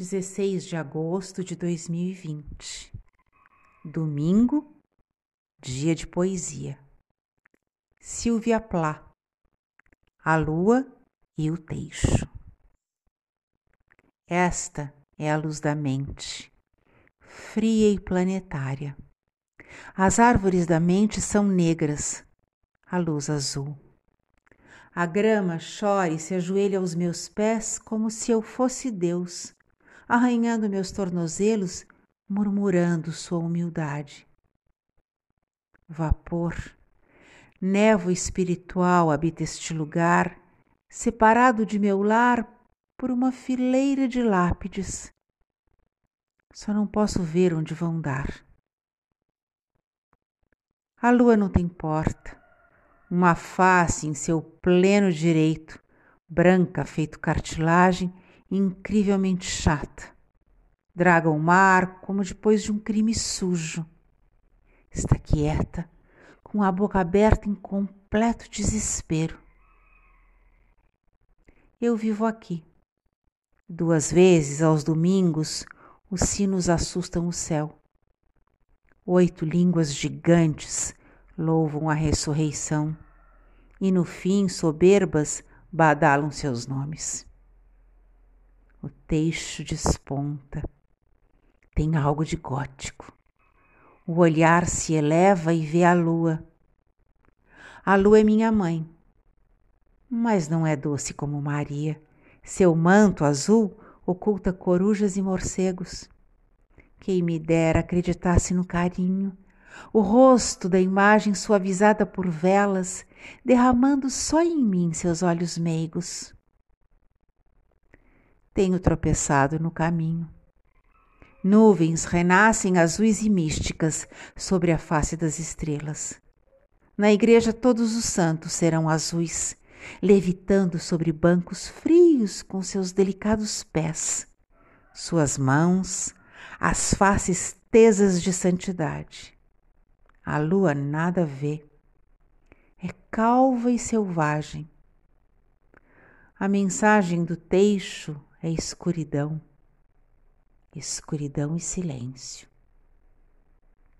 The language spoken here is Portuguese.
16 de agosto de 2020, domingo, dia de poesia. Silvia Plá, a lua e o teixo. Esta é a luz da mente, fria e planetária. As árvores da mente são negras, a luz azul. A grama chora e se ajoelha aos meus pés como se eu fosse Deus arranhando meus tornozelos, murmurando sua humildade. Vapor, névoa espiritual habita este lugar, separado de meu lar por uma fileira de lápides. Só não posso ver onde vão dar. A lua não tem porta, uma face em seu pleno direito, branca feito cartilagem incrivelmente chata. Draga o mar como depois de um crime sujo. Está quieta, com a boca aberta em completo desespero. Eu vivo aqui. Duas vezes aos domingos, os sinos assustam o céu. Oito línguas gigantes louvam a ressurreição, e no fim, soberbas, badalam seus nomes. O teixo desponta. Tem algo de gótico. O olhar se eleva e vê a lua. A lua é minha mãe, mas não é doce como Maria. Seu manto azul oculta corujas e morcegos. Quem me dera acreditasse no carinho, o rosto da imagem suavizada por velas, derramando só em mim seus olhos meigos tenho tropeçado no caminho. Nuvens renascem azuis e místicas sobre a face das estrelas. Na igreja, todos os santos serão azuis, levitando sobre bancos frios com seus delicados pés, suas mãos, as faces tesas de santidade. A lua nada vê, é calva e selvagem. A mensagem do teixo é escuridão, escuridão e silêncio.